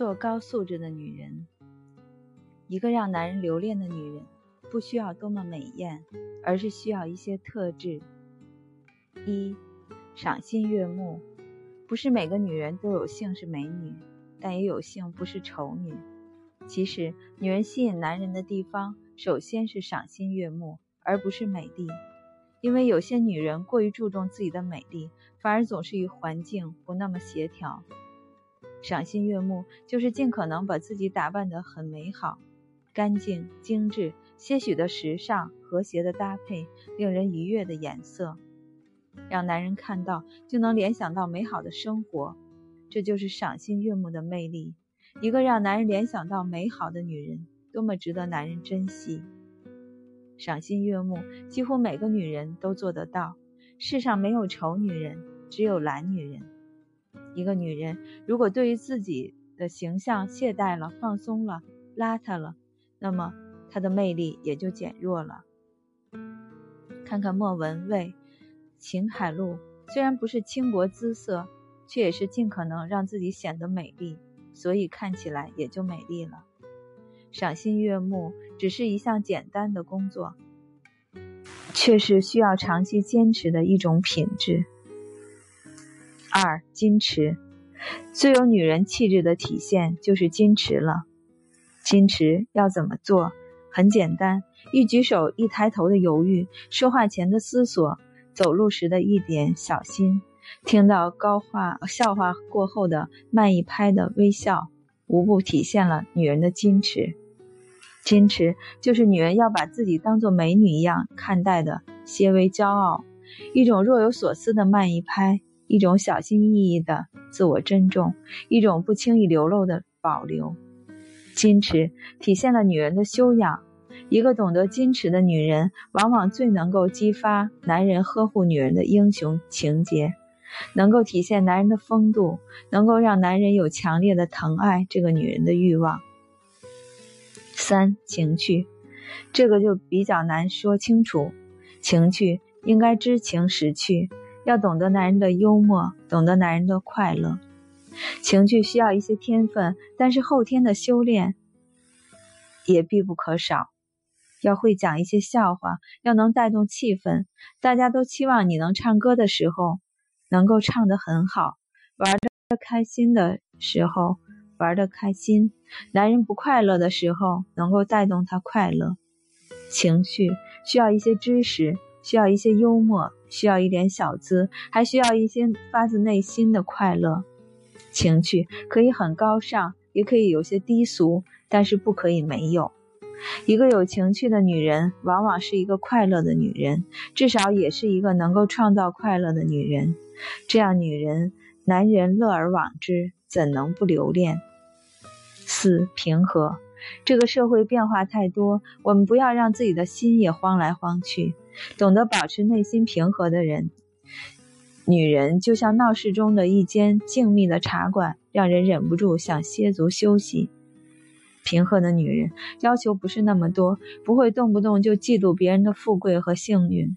做高素质的女人，一个让男人留恋的女人，不需要多么美艳，而是需要一些特质。一，赏心悦目。不是每个女人都有幸是美女，但也有幸不是丑女。其实，女人吸引男人的地方，首先是赏心悦目，而不是美丽。因为有些女人过于注重自己的美丽，反而总是与环境不那么协调。赏心悦目，就是尽可能把自己打扮得很美好、干净、精致，些许的时尚、和谐的搭配，令人愉悦的颜色，让男人看到就能联想到美好的生活。这就是赏心悦目的魅力。一个让男人联想到美好的女人，多么值得男人珍惜！赏心悦目，几乎每个女人都做得到。世上没有丑女人，只有懒女人。一个女人如果对于自己的形象懈怠了、放松了、邋遢了，那么她的魅力也就减弱了。看看莫文蔚、秦海璐，虽然不是倾国姿色，却也是尽可能让自己显得美丽，所以看起来也就美丽了。赏心悦目只是一项简单的工作，却是需要长期坚持的一种品质。二矜持，最有女人气质的体现就是矜持了。矜持要怎么做？很简单，一举手一抬头的犹豫，说话前的思索，走路时的一点小心，听到高话笑话过后的慢一拍的微笑，无不体现了女人的矜持。矜持就是女人要把自己当做美女一样看待的些微骄傲，一种若有所思的慢一拍。一种小心翼翼的自我珍重，一种不轻易流露的保留。矜持体现了女人的修养。一个懂得矜持的女人，往往最能够激发男人呵护女人的英雄情节，能够体现男人的风度，能够让男人有强烈的疼爱这个女人的欲望。三情趣，这个就比较难说清楚。情趣应该知情识趣。要懂得男人的幽默，懂得男人的快乐，情趣需要一些天分，但是后天的修炼也必不可少。要会讲一些笑话，要能带动气氛。大家都期望你能唱歌的时候，能够唱得很好；玩的开心的时候，玩的开心。男人不快乐的时候，能够带动他快乐。情绪需要一些知识。需要一些幽默，需要一点小资，还需要一些发自内心的快乐。情趣可以很高尚，也可以有些低俗，但是不可以没有。一个有情趣的女人，往往是一个快乐的女人，至少也是一个能够创造快乐的女人。这样女人，男人乐而往之，怎能不留恋？四平和。这个社会变化太多，我们不要让自己的心也慌来慌去。懂得保持内心平和的人，女人就像闹市中的一间静谧的茶馆，让人忍不住想歇足休息。平和的女人要求不是那么多，不会动不动就嫉妒别人的富贵和幸运。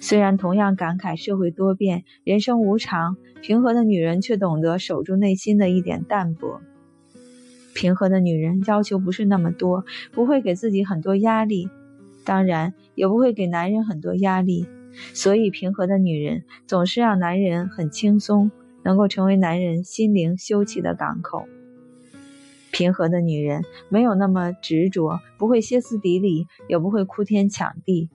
虽然同样感慨社会多变、人生无常，平和的女人却懂得守住内心的一点淡泊。平和的女人要求不是那么多，不会给自己很多压力。当然也不会给男人很多压力，所以平和的女人总是让男人很轻松，能够成为男人心灵休憩的港口。平和的女人没有那么执着，不会歇斯底里，也不会哭天抢地。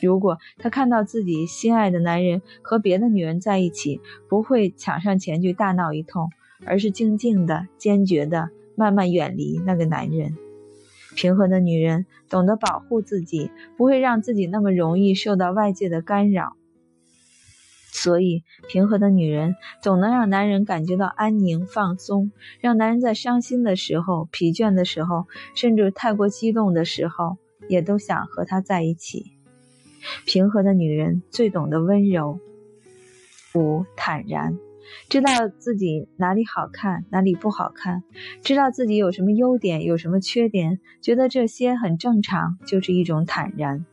如果她看到自己心爱的男人和别的女人在一起，不会抢上前去大闹一通，而是静静的、坚决的慢慢远离那个男人。平和的女人懂得保护自己，不会让自己那么容易受到外界的干扰。所以，平和的女人总能让男人感觉到安宁、放松，让男人在伤心的时候、疲倦的时候，甚至太过激动的时候，也都想和他在一起。平和的女人最懂得温柔。五坦然。知道自己哪里好看，哪里不好看，知道自己有什么优点，有什么缺点，觉得这些很正常，就是一种坦然。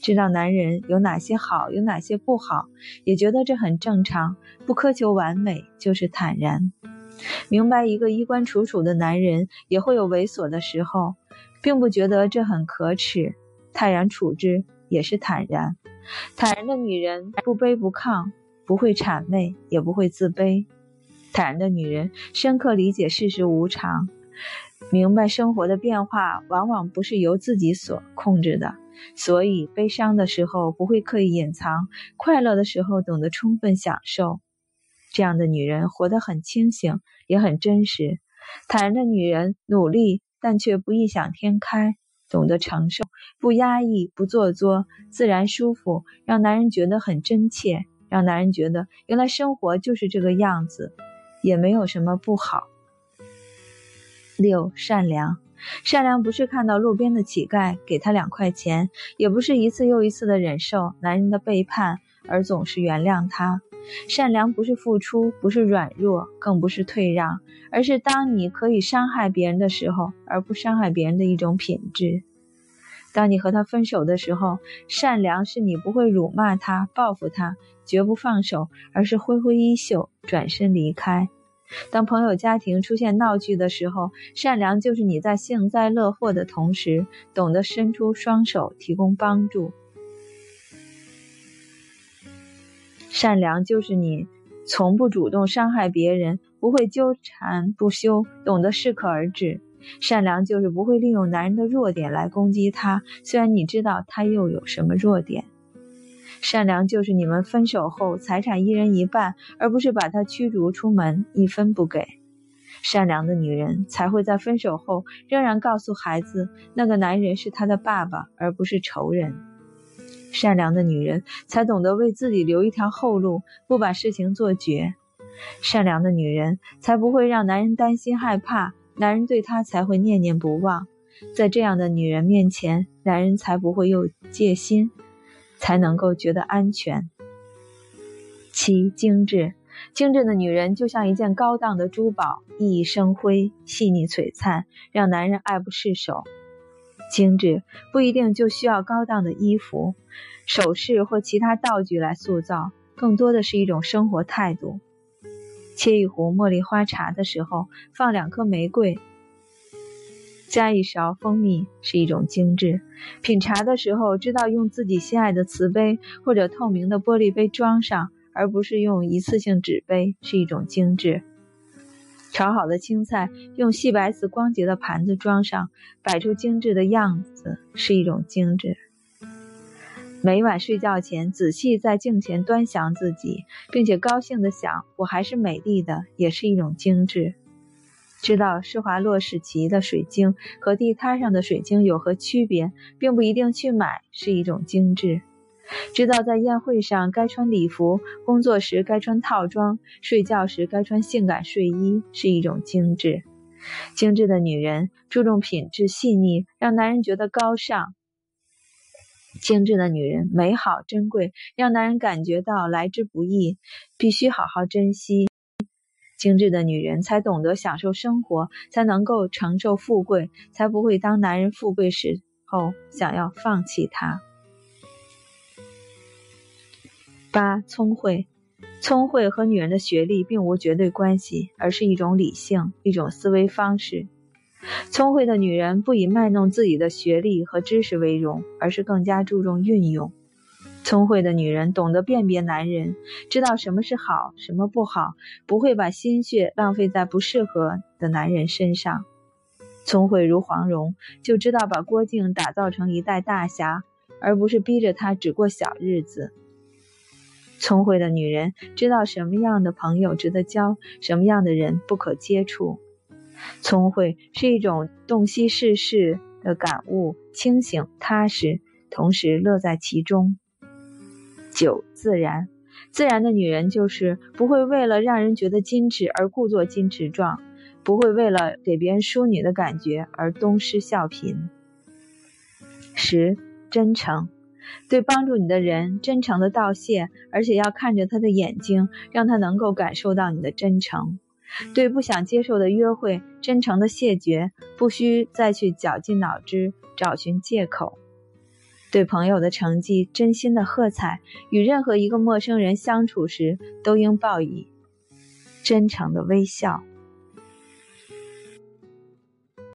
知道男人有哪些好，有哪些不好，也觉得这很正常，不苛求完美，就是坦然。明白一个衣冠楚楚的男人也会有猥琐的时候，并不觉得这很可耻，泰然处之也是坦然。坦然的女人不卑不亢，不会谄媚，也不会自卑。坦然的女人深刻理解世事无常，明白生活的变化往往不是由自己所控制的，所以悲伤的时候不会刻意隐藏，快乐的时候懂得充分享受。这样的女人活得很清醒，也很真实。坦然的女人努力，但却不异想天开，懂得承受，不压抑，不做作，自然舒服，让男人觉得很真切，让男人觉得原来生活就是这个样子，也没有什么不好。六善良，善良不是看到路边的乞丐给他两块钱，也不是一次又一次的忍受男人的背叛而总是原谅他。善良不是付出，不是软弱，更不是退让，而是当你可以伤害别人的时候，而不伤害别人的一种品质。当你和他分手的时候，善良是你不会辱骂他、报复他，绝不放手，而是挥挥衣袖，转身离开。当朋友家庭出现闹剧的时候，善良就是你在幸灾乐祸的同时，懂得伸出双手提供帮助。善良就是你从不主动伤害别人，不会纠缠不休，懂得适可而止。善良就是不会利用男人的弱点来攻击他，虽然你知道他又有什么弱点。善良就是你们分手后财产一人一半，而不是把他驱逐出门，一分不给。善良的女人才会在分手后仍然告诉孩子，那个男人是他的爸爸，而不是仇人。善良的女人才懂得为自己留一条后路，不把事情做绝。善良的女人才不会让男人担心害怕，男人对她才会念念不忘。在这样的女人面前，男人才不会有戒心，才能够觉得安全。七精致，精致的女人就像一件高档的珠宝，熠熠生辉，细腻璀璨，让男人爱不释手。精致不一定就需要高档的衣服、首饰或其他道具来塑造，更多的是一种生活态度。切一壶茉莉花茶的时候，放两颗玫瑰，加一勺蜂蜜，是一种精致；品茶的时候，知道用自己心爱的瓷杯或者透明的玻璃杯装上，而不是用一次性纸杯，是一种精致。炒好的青菜，用细白瓷光洁的盘子装上，摆出精致的样子，是一种精致。每晚睡觉前，仔细在镜前端详自己，并且高兴地想：“我还是美丽的”，也是一种精致。知道施华洛世奇的水晶和地摊上的水晶有何区别，并不一定去买，是一种精致。知道在宴会上该穿礼服，工作时该穿套装，睡觉时该穿性感睡衣，是一种精致。精致的女人注重品质细腻，让男人觉得高尚。精致的女人美好珍贵，让男人感觉到来之不易，必须好好珍惜。精致的女人才懂得享受生活，才能够承受富贵，才不会当男人富贵时候想要放弃他。八聪慧，聪慧和女人的学历并无绝对关系，而是一种理性，一种思维方式。聪慧的女人不以卖弄自己的学历和知识为荣，而是更加注重运用。聪慧的女人懂得辨别男人，知道什么是好，什么不好，不会把心血浪费在不适合的男人身上。聪慧如黄蓉，就知道把郭靖打造成一代大侠，而不是逼着他只过小日子。聪慧的女人知道什么样的朋友值得交，什么样的人不可接触。聪慧是一种洞悉世事的感悟，清醒踏实，同时乐在其中。九自然，自然的女人就是不会为了让人觉得矜持而故作矜持状，不会为了给别人淑女的感觉而东施效颦。十真诚。对帮助你的人真诚的道谢，而且要看着他的眼睛，让他能够感受到你的真诚。对不想接受的约会，真诚的谢绝，不需再去绞尽脑汁找寻借口。对朋友的成绩，真心的喝彩。与任何一个陌生人相处时，都应报以真诚的微笑。